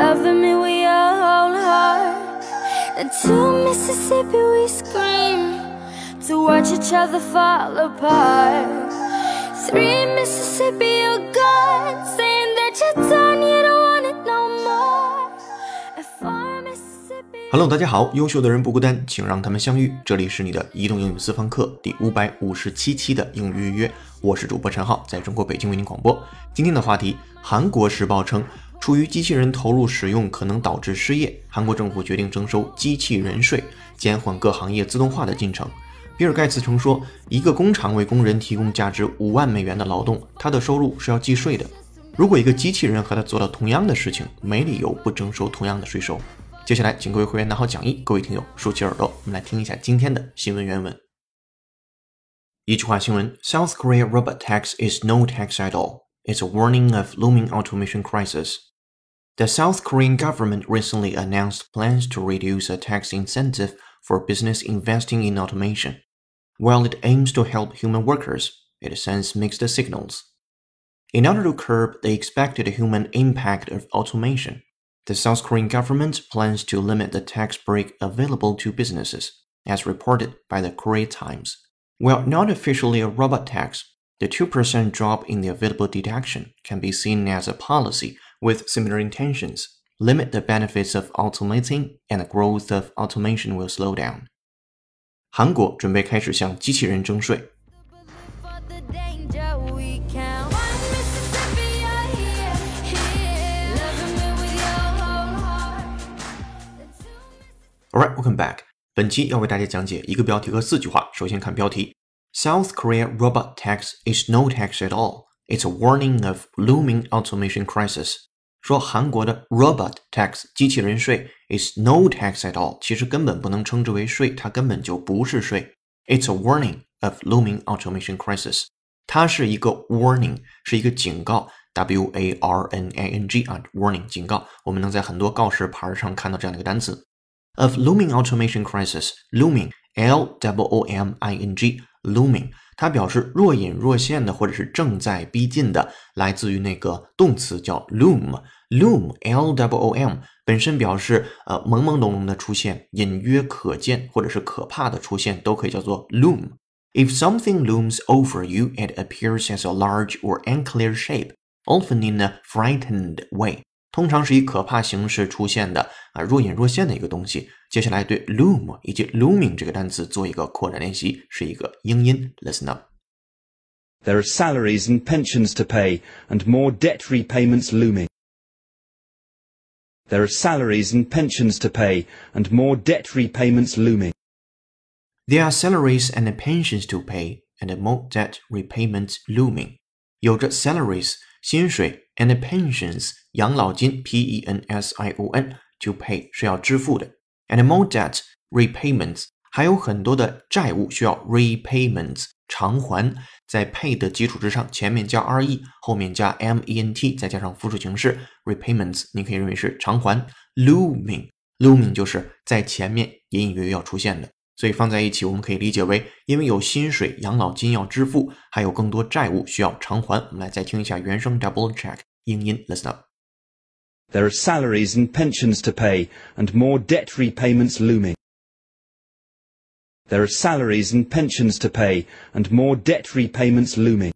loving me with your whole heart. And to Mississippi we scream to watch each other fall apart. Three Mississippi, you're gone, saying that you're done, you don't want it no more. And four Mississippi. Hello，大家好，优秀的人不孤单，请让他们相遇。这里是你的移动英语私房课第五百五十七期的英语预约，我是主播陈浩，在中国北京为您广播。今天的话题，韩国时报称，出于机器人投入使用可能导致失业，韩国政府决定征收机器人税，减缓各行业自动化的进程。比尔盖茨曾说，一个工厂为工人提供价值五万美元的劳动，他的收入是要计税的。如果一个机器人和他做了同样的事情，没理由不征收同样的税收。接下来，请各位会员拿好讲义，各位听友竖起耳朵，我们来听一下今天的新闻原文。一句话新闻：South Korea robot tax is no tax at all. It's a warning of looming automation crisis. The South Korean government recently announced plans to reduce a tax incentive for business investing in automation. While it aims to help human workers, it sends mixed signals. In order to curb the expected human impact of automation, the South Korean government plans to limit the tax break available to businesses, as reported by the Korea Times. While not officially a robot tax, the 2% drop in the available deduction can be seen as a policy with similar intentions. Limit the benefits of automating, and the growth of automation will slow down. 韩国准备开始向机器人征税。 For the danger we count. One Mississippi, you're here, here. Loving me with your whole heart. The two Alright, welcome back. 本期要为大家讲解一个标题和四句话。首先看标题：South Korea robot tax is no tax at all. It's a warning of looming automation crisis. 说韩国的 robot tax 机器人税 is no tax at all，其实根本不能称之为税，它根本就不是税。It's a warning of looming automation crisis. 它是一个 warning，是一个警告。W A R N A N G 啊，warning 警告。我们能在很多告示牌上看到这样的一个单词。of looming automation crisis. Looming, L W O M I N G, looming， 它表示若隐若现的或者是正在逼近的，来自于那个动词叫 loom。loom, L W O M，本身表示呃朦朦胧胧的出现，隐约可见或者是可怕的出现，都可以叫做 loom。If something looms over you, it appears as a large or unclear shape, often in a frightened way. 通常是以可怕形式出现的啊，若隐若现的一个东西。接下来对 loom 以及 looming 这个单词做一个扩展练习，是一个英音。Listen up. There are salaries and pensions to pay, and more debt repayments looming. There are salaries and pensions to pay, and more debt repayments looming. There are salaries and pensions to pay, and more debt repayments looming. 有着 salaries 薪水 and pensions 养老金 p e n s i o n to pay 是要支付的，and more debt repayments 还有很多的债务需要 repayments 偿还，在 pay 的基础之上，前面加 r e，后面加 m e n t，再加上复数形式 repayments，你可以认为是偿还。looming looming 就是在前面隐隐约约要出现的。所以放在一起，我们可以理解为，因为有薪水、养老金要支付，还有更多债务需要偿还。我们来再听一下原声 double check 英音，listen up。 There are salaries and pensions to pay, and more debt repayments looming. There are salaries and pensions to pay, and more debt repayments looming.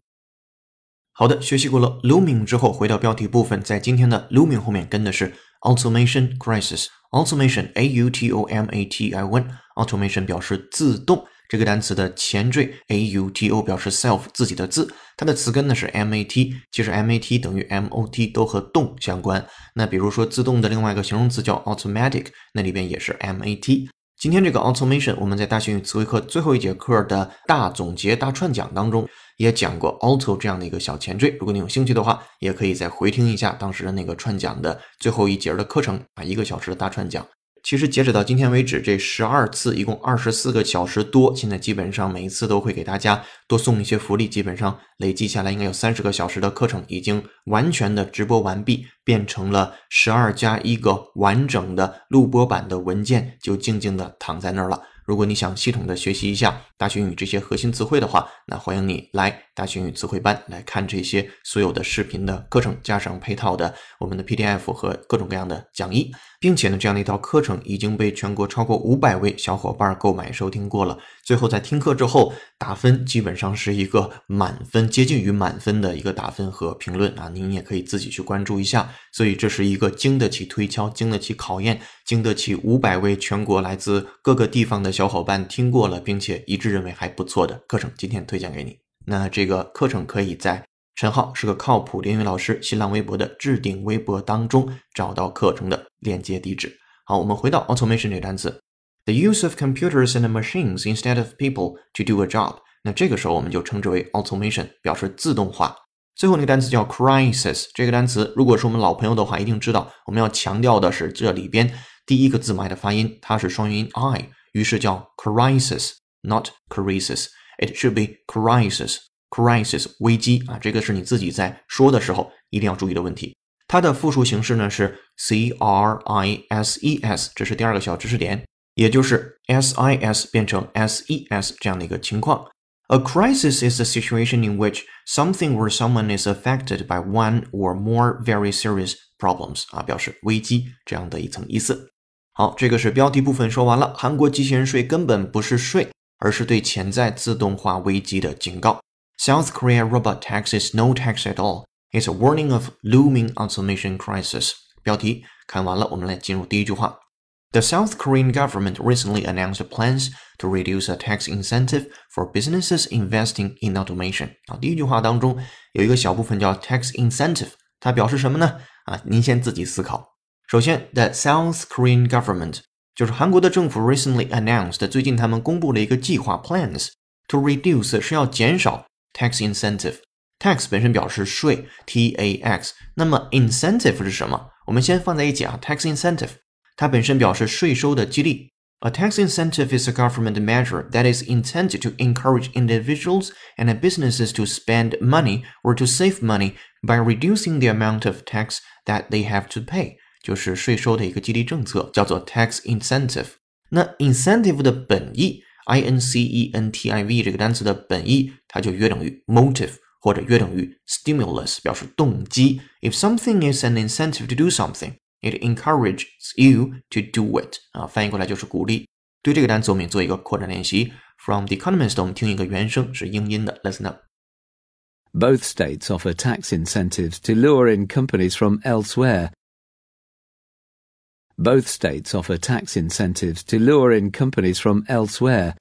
好的，学习过了 looming 之后，回到标题部分，在今天的 looming 后面跟的是 automation crisis。automation a u t o m a t i o n automation 表示自动， 这个单词的前缀 a u t o 表示 self 自己的字，它的词根呢是 m a t，其实 m a t 等于 m o t 都和动相关。那比如说自动的另外一个形容词叫 automatic，那里边也是 m a t。今天这个 automation，我们在大学英语词汇课最后一节课的大总结大串讲当中也讲过 auto 这样的一个小前缀。如果你有兴趣的话，也可以再回听一下当时的那个串讲的最后一节的课程啊，一个小时的大串讲。其实截止到今天为止，这十二次，一共二十四个小时多。现在基本上每一次都会给大家多送一些福利，基本上累计下来应该有三十个小时的课程已经完全的直播完毕，变成了十二加一个完整的录播版的文件，就静静的躺在那儿了。如果你想系统的学习一下大学英语这些核心词汇的话，那欢迎你来大学英语词汇班来看这些所有的视频的课程，加上配套的我们的 PDF 和各种各样的讲义，并且呢，这样的一套课程已经被全国超过五百位小伙伴购买收听过了。最后在听课之后打分，基本上是一个满分，接近于满分的一个打分和评论啊，您也可以自己去关注一下。所以这是一个经得起推敲、经得起考验、经得起五百位全国来自各个地方的小伙伴听过了，并且一致认为还不错的课程，今天推荐给你。那这个课程可以在陈浩是个靠谱的英语老师新浪微博的置顶微博当中找到课程的链接地址。好，我们回到 automation 这个单词，the use of computers and machines instead of people to do a job。那这个时候我们就称之为 automation，表示自动化。最后那个单词叫 crisis，这个单词如果是我们老朋友的话，一定知道我们要强调的是这里边第一个字母 i 的发音，它是双元音 i，于是叫 crisis，not crisis。It should be crisis, crisis 危机啊，这个是你自己在说的时候一定要注意的问题。它的复数形式呢是 c r i s e s，这是第二个小知识点，也就是 s i s 变成 s e s 这样的一个情况。A crisis is a situation in which something or someone is affected by one or more very serious problems 啊，表示危机这样的一层意思。好，这个是标题部分说完了。韩国机器人税根本不是税。 而是对潜在自动化危机的警告。South Korea robot tax is no tax at all. It's a warning of looming automation crisis. 标题看完了，我们来进入第一句话。The South Korean government recently announced plans to reduce a tax incentive for businesses investing in automation. 啊，第一句话当中有一个小部分叫 tax incentive，它表示什么呢？啊，您先自己思考。首先，the South Korean government 就是韩国的政府 recently announced，最近他们公布了一个计划 plans to reduce 是要减少 tax incentive。tax 本身表示税，t a x，那么 incentive 是什么？我们先放在一起啊，tax incentive 它本身表示税收的激励。A tax incentive is a government measure that is intended to encourage individuals and businesses to spend money or to save money by reducing the amount of tax that they have to pay. 就是税收的一个激励政策，叫做 tax incentive。那 incentive 的本意，i n c e n t i v 这个单词的本意，它就约等于 motive 或者约等于 stimulus，表示动机。If something is an incentive to do something, it encourages you to do it。啊，翻译过来就是鼓励。对这个单词，我们也做一个扩展练习。From The Economist，我们听一个原声是英音的，Listen up。Both states offer tax incentives to lure in companies from elsewhere both states offer tax incentives to lure in companies from elsewhere.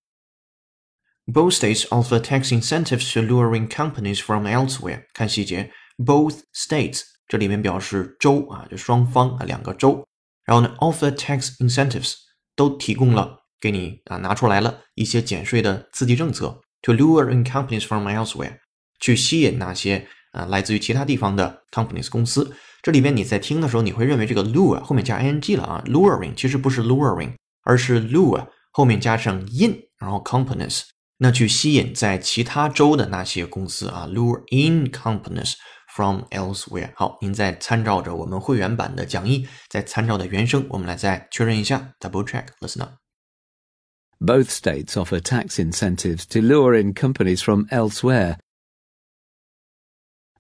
Both states offer tax incentives to lure in companies from elsewhere. 看细节，both states 这里面表示州啊，就双方啊两个州。然后呢，offer tax incentives 都提供了给你啊拿出来了一些减税的刺激政策，to lure in companies from elsewhere 去吸引那些啊来自于其他地方的 companies 公司。 这里边你在听的时候，你会认为这个 lure 后面加 ing 了啊，luring 其实不是 luring，而是 lure 后面加上 in，然后 companies，那去吸引在其他州的那些公司啊，lure in companies from elsewhere。好，您再参照着我们会员版的讲义，再参照的原声，我们来再确认一下，double check，listen up。Both states offer tax incentives to lure in companies from elsewhere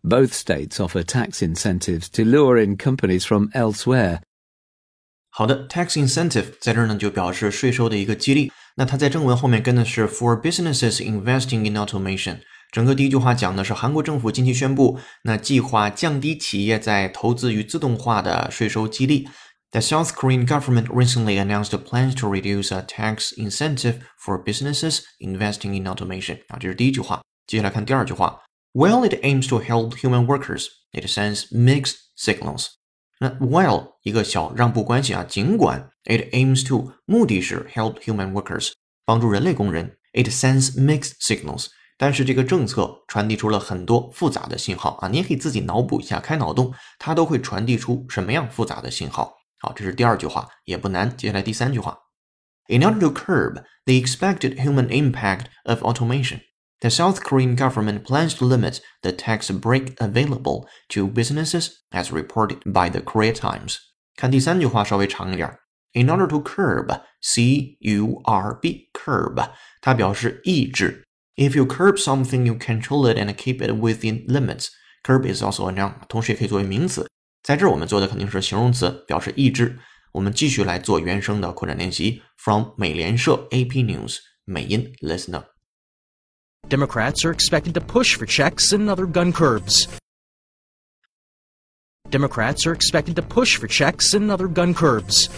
both states offer tax incentives to lure in companies from elsewhere. 好的，tax incentive 在这儿呢就表示税收的一个激励。那它在正文后面跟的是 for businesses investing in automation。整个第一句话讲的是韩国政府近期宣布，那计划降低企业在投资与自动化的税收激励。The South Korean government recently announced plans to reduce a tax incentive for businesses investing in automation。啊，这是第一句话。接下来看第二句话。 While it aims to help human workers, it sends mixed signals. 那 while 一个小让步关系啊，尽管 it aims to 目的是 help human workers 帮助人类工人，it sends mixed signals。但是这个政策传递出了很多复杂的信号啊，你也可以自己脑补一下，开脑洞，它都会传递出什么样复杂的信号？好，这是第二句话，也不难。接下来第三句话，In order to curb the expected human impact of automation. The South Korean government plans to limit the tax break available to businesses, as reported by the Korea Times. 看第三句话稍微长一点。In order to curb, c u r b curb，它表示抑制 If you curb something, you control it and keep it within limits. Curb is also a noun，同时也可以作为名词。在这儿我们做的肯定是形容词，表示抑制。我们继续来做原声的扩展练习。From 美联社 AP News 美音 Listen up. Democrats are expected to push for checks and other gun curbs. Democrats are expected to push for checks and other gun curbs.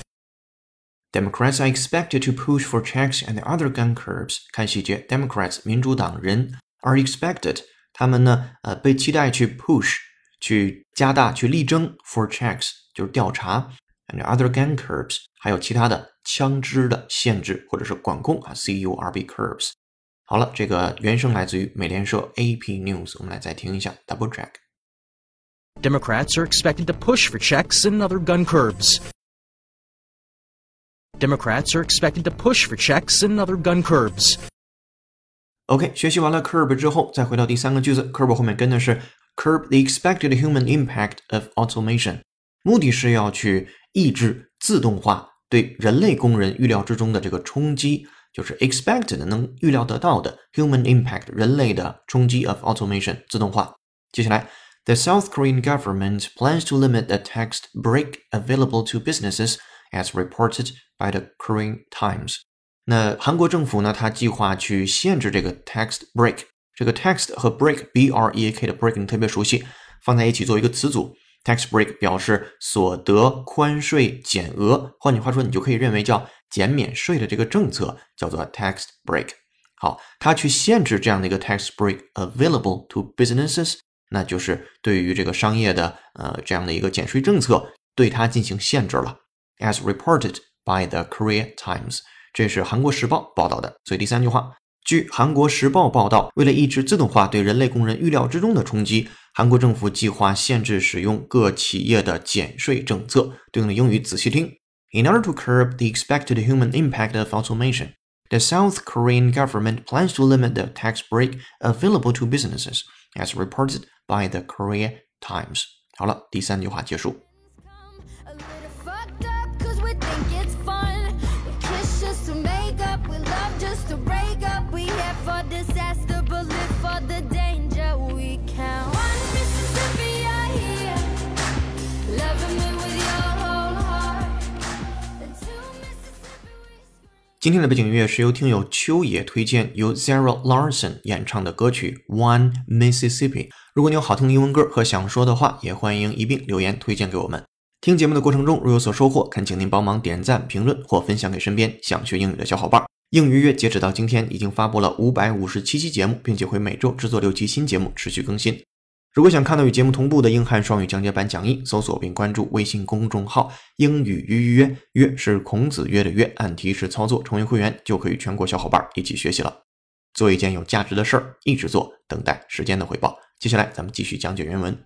Democrats are expected to push for checks and other gun curbs. 看细节，Democrats 民主党人 are expected，他们呢呃被期待去 push 去加大去力争 for checks 就是调查 and other gun curbs 还有其他的枪支的限制或者是管控啊 C U R B curbs。 好了，这个原声来自于美联社 AP News，我们来再听一下 double check。 Democrats are expected to push for checks and other gun curbs. Democrats are expected to push for checks and other gun curbs. OK，学习完了 curb 之后，再回到第三个句子，curb 后面跟的是 curb the expected human impact of automation，目的是要去抑制自动化对人类工人预料之中的这个冲击， 就是 expected 能预料得到的 human impact 人类的冲击 of automation 自动化。接下来，the South Korean government plans to limit the text break available to businesses as reported by the Korean Times。那韩国政府呢，它计划去限制这个 text break。这个 text 和 break b r e a k 的 break 你特别熟悉，放在一起做一个词组。tax break 表示所得宽税减额，换句话说，你就可以认为叫 减免税的这个政策叫做 tax break。好，它去限制这样的一个 tax break available to businesses，那就是对于这个商业的呃这样的一个减税政策，对它进行限制了。As reported by the Korea Times，这是韩国时报报道的。所以第三句话，据韩国时报报道，为了抑制自动化对人类工人预料之中的冲击，韩国政府计划限制使用各企业的减税政策。对应的英语仔细听。In order to curb the expected human impact of automation, the South Korean government plans to limit the tax break available to businesses, as reported by the Korea Times. 好了，第三句话结束。 A little fucked 今天的背景音乐是由听友秋野推荐，由 Zara Larson 演唱的歌曲《One Mississippi》。如果你有好听的英文歌和想说的话，也欢迎一并留言推荐给我们。听节目的过程中，如有所收获，恳请您帮忙点赞、评论或分享给身边想学英语的小伙伴。英语约截止到今天已经发布了五百五十七期节目，并且会每周制作六期新节目，持续更新。如果想看到与节目同步的英汉双语讲解版讲义，搜索并关注微信公众号“英语约约”，约是孔子约的约，按提示操作成为会员，就可以全国小伙伴一起学习了。做一件有价值的事儿，一直做，等待时间的回报。接下来咱们继续讲解原文。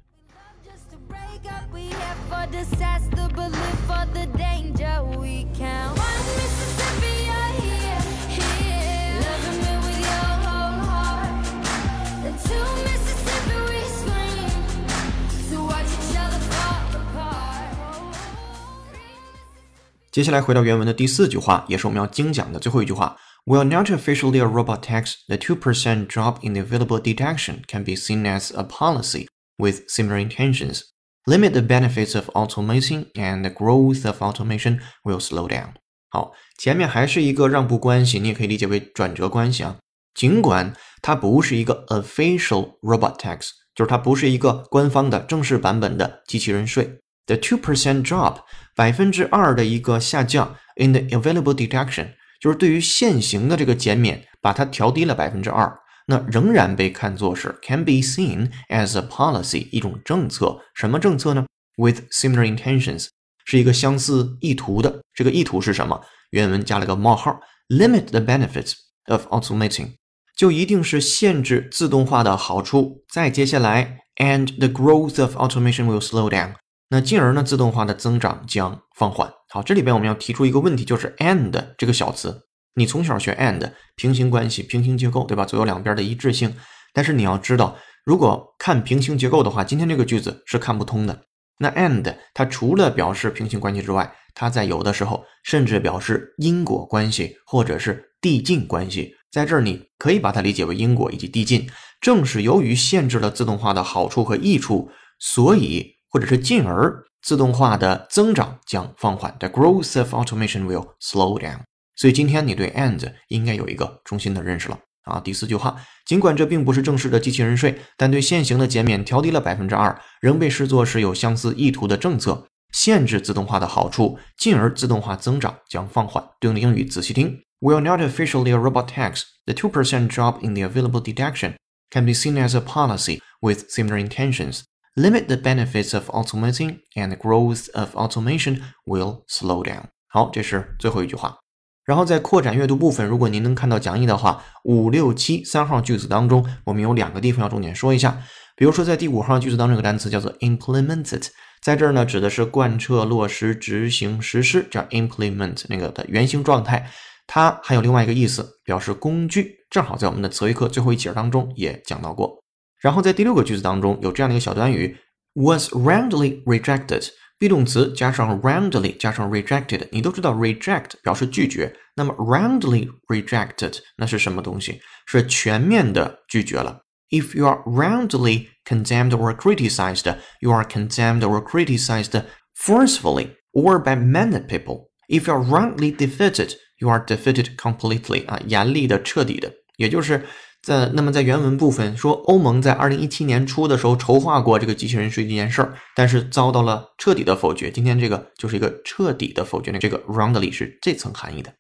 接下来回到原文的第四句话，也是我们要精讲的最后一句话。While not officially a robot tax, the 2% drop in the available detection can be seen as a policy with similar intentions. Limit the benefits of automation and the growth of automation will slow down. 好，前面还是一个让步关系，你也可以理解为转折关系啊。尽管它不是一个 official robot tax，就是它不是一个官方的正式版本的机器人税。 The two percent drop，百分之二的一个下降 in the available deduction，就是对于现行的这个减免，把它调低了百分之二，那仍然被看作是 can be seen as a policy 一种政策。什么政策呢？With similar intentions，是一个相似意图的。这个意图是什么？原文加了个冒号，limit the benefits of automating，就一定是限制自动化的好处。再接下来，and the growth of automation will slow down。那进而呢，自动化的增长将放缓。好，这里边我们要提出一个问题，就是 and 这个小词，你从小学 and 平行关系、平行结构，对吧？左右两边的一致性。但是你要知道，如果看平行结构的话，今天这个句子是看不通的。那 and 它除了表示平行关系之外，它在有的时候甚至表示因果关系或者是递进关系。在这儿你可以把它理解为因果以及递进。正是由于限制了自动化的好处和益处，所以或者是进而自动化的增长将放缓。The growth of automation will slow down。所以今天你对 and 应该有一个中心的认识了啊。第四句话，尽管这并不是正式的机器人税，但对现行的减免调低了百分之二，仍被视作是有相似意图的政策。限制自动化的好处，进而自动化增长将放缓。对应的英语仔细听：While not officially a robot tax, the two percent drop in the available deduction can be seen as a policy with similar intentions. Limit the benefits of automating, and growth of automation will slow down. 好，这是最后一句话。然后在扩展阅读部分，如果您能看到讲义的话，五六七三号句子当中，我们有两个地方要重点说一下。比如说在第五号句子当中，有个单词叫做 implemented。在这儿呢，指的是贯彻、落实、执行、实施，叫 implement 那个的原型状态。它还有另外一个意思，表示工具。正好在我们的词汇课最后一节当中也讲到过。然后在第六个句子当中有这样的一个小短语：was roundly rejected。be 动词加上 roundly 加上 rejected，你都知道 reject 表示拒绝，那么 roundly rejected 那是什么东西？是全面的拒绝了。If you are roundly condemned or criticized, you are condemned or criticized forcefully or by many people. If you are roundly defeated, you are defeated completely. 啊，严厉的、彻底的，也就是 在那么在原文部分说，欧盟在二零一七年初的时候筹划过这个机器人税这件事儿，但是遭到了彻底的否决。今天这个就是一个彻底的否决，这个 roundly 是这层含义的。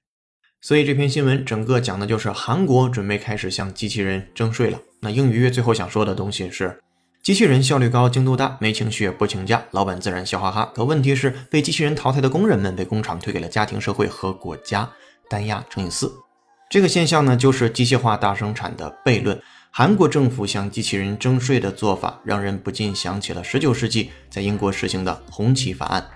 所以这篇新闻整个讲的就是韩国准备开始向机器人征税了。那英语最后想说的东西是：机器人效率高、精度大，没情绪也不请假，老板自然笑哈哈。可问题是，被机器人淘汰的工人们被工厂推给了家庭、社会和国家，单压乘以四。这个现象呢，就是机械化大生产的悖论。韩国政府向机器人征税的做法，让人不禁想起了19世纪在英国实行的红旗法案。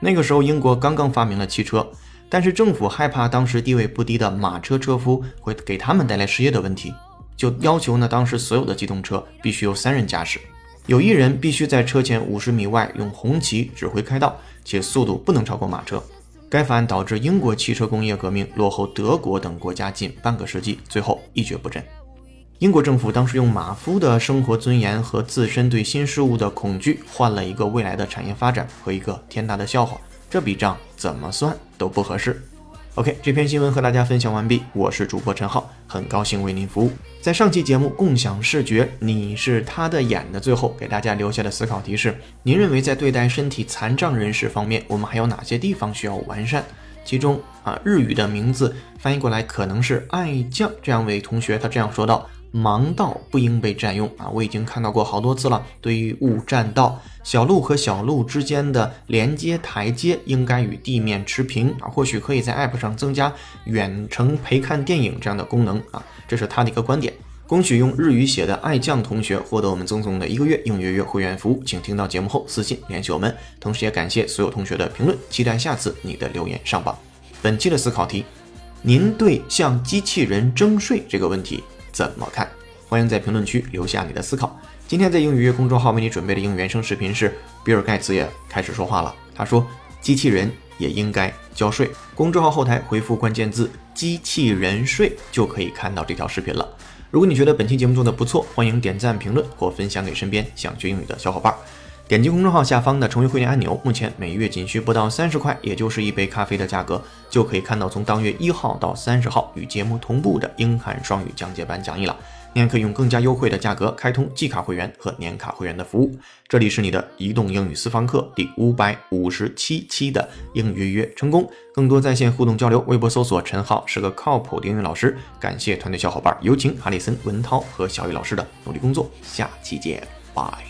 那个时候，英国刚刚发明了汽车。但是政府害怕当时地位不低的马车车夫会给他们带来失业的问题，就要求呢，当时所有的机动车必须由三人驾驶，有一人必须在车前五十米外用红旗指挥开道，且速度不能超过马车。该法案导致英国汽车工业革命落后德国等国家近半个世纪，最后一蹶不振。英国政府当时用马夫的生活尊严和自身对新事物的恐惧，换了一个未来的产业发展和一个天大的笑话。这笔账怎么算都不合适。OK，这篇新闻和大家分享完毕，我是主播陈浩，很高兴为您服务。在上期节目共享视觉，你是他的眼的最后，给大家留下的思考提示：您认为在对待身体残障人士方面，我们还有哪些地方需要完善？其中啊，日语的名字翻译过来可能是爱将，这样位同学他这样说道。盲道不应被占用啊！我已经看到过好多次了。对于勿占道，小路和小路之间的连接台阶应该与地面持平啊！或许可以在 App 上增加远程陪看电影这样的功能啊！这是他的一个观点。恭喜用日语写的爱酱同学获得我们赠送的一个月应约约会员服务，请听到节目后私信联系我们。同时也感谢所有同学的评论，期待下次你的留言上榜。本期的思考题：您对向机器人征税这个问题？怎么看？欢迎在评论区留下你的思考。今天在英语约公众号为你准备的英语原声视频是比尔盖茨也开始说话了。他说：“机器人也应该交税。”公众号后台回复关键字“机器人税”就可以看到这条视频了。如果你觉得本期节目做的不错，欢迎点赞、评论或分享给身边想学英语的小伙伴。点击公众号下方的成为会员按钮，目前每月仅需不到三十块，也就是一杯咖啡的价格，就可以看到从当月一号到三十号与节目同步的英汉双语讲解版讲义了。你还可以用更加优惠的价格开通季卡会员和年卡会员的服务。这里是你的移动英语私房课第五百五十七期的应约约成功，更多在线互动交流，微博搜索陈浩是个靠谱的英语老师。感谢团队小伙伴，有请哈里森、文涛和小雨老师的努力工作。下期见，拜。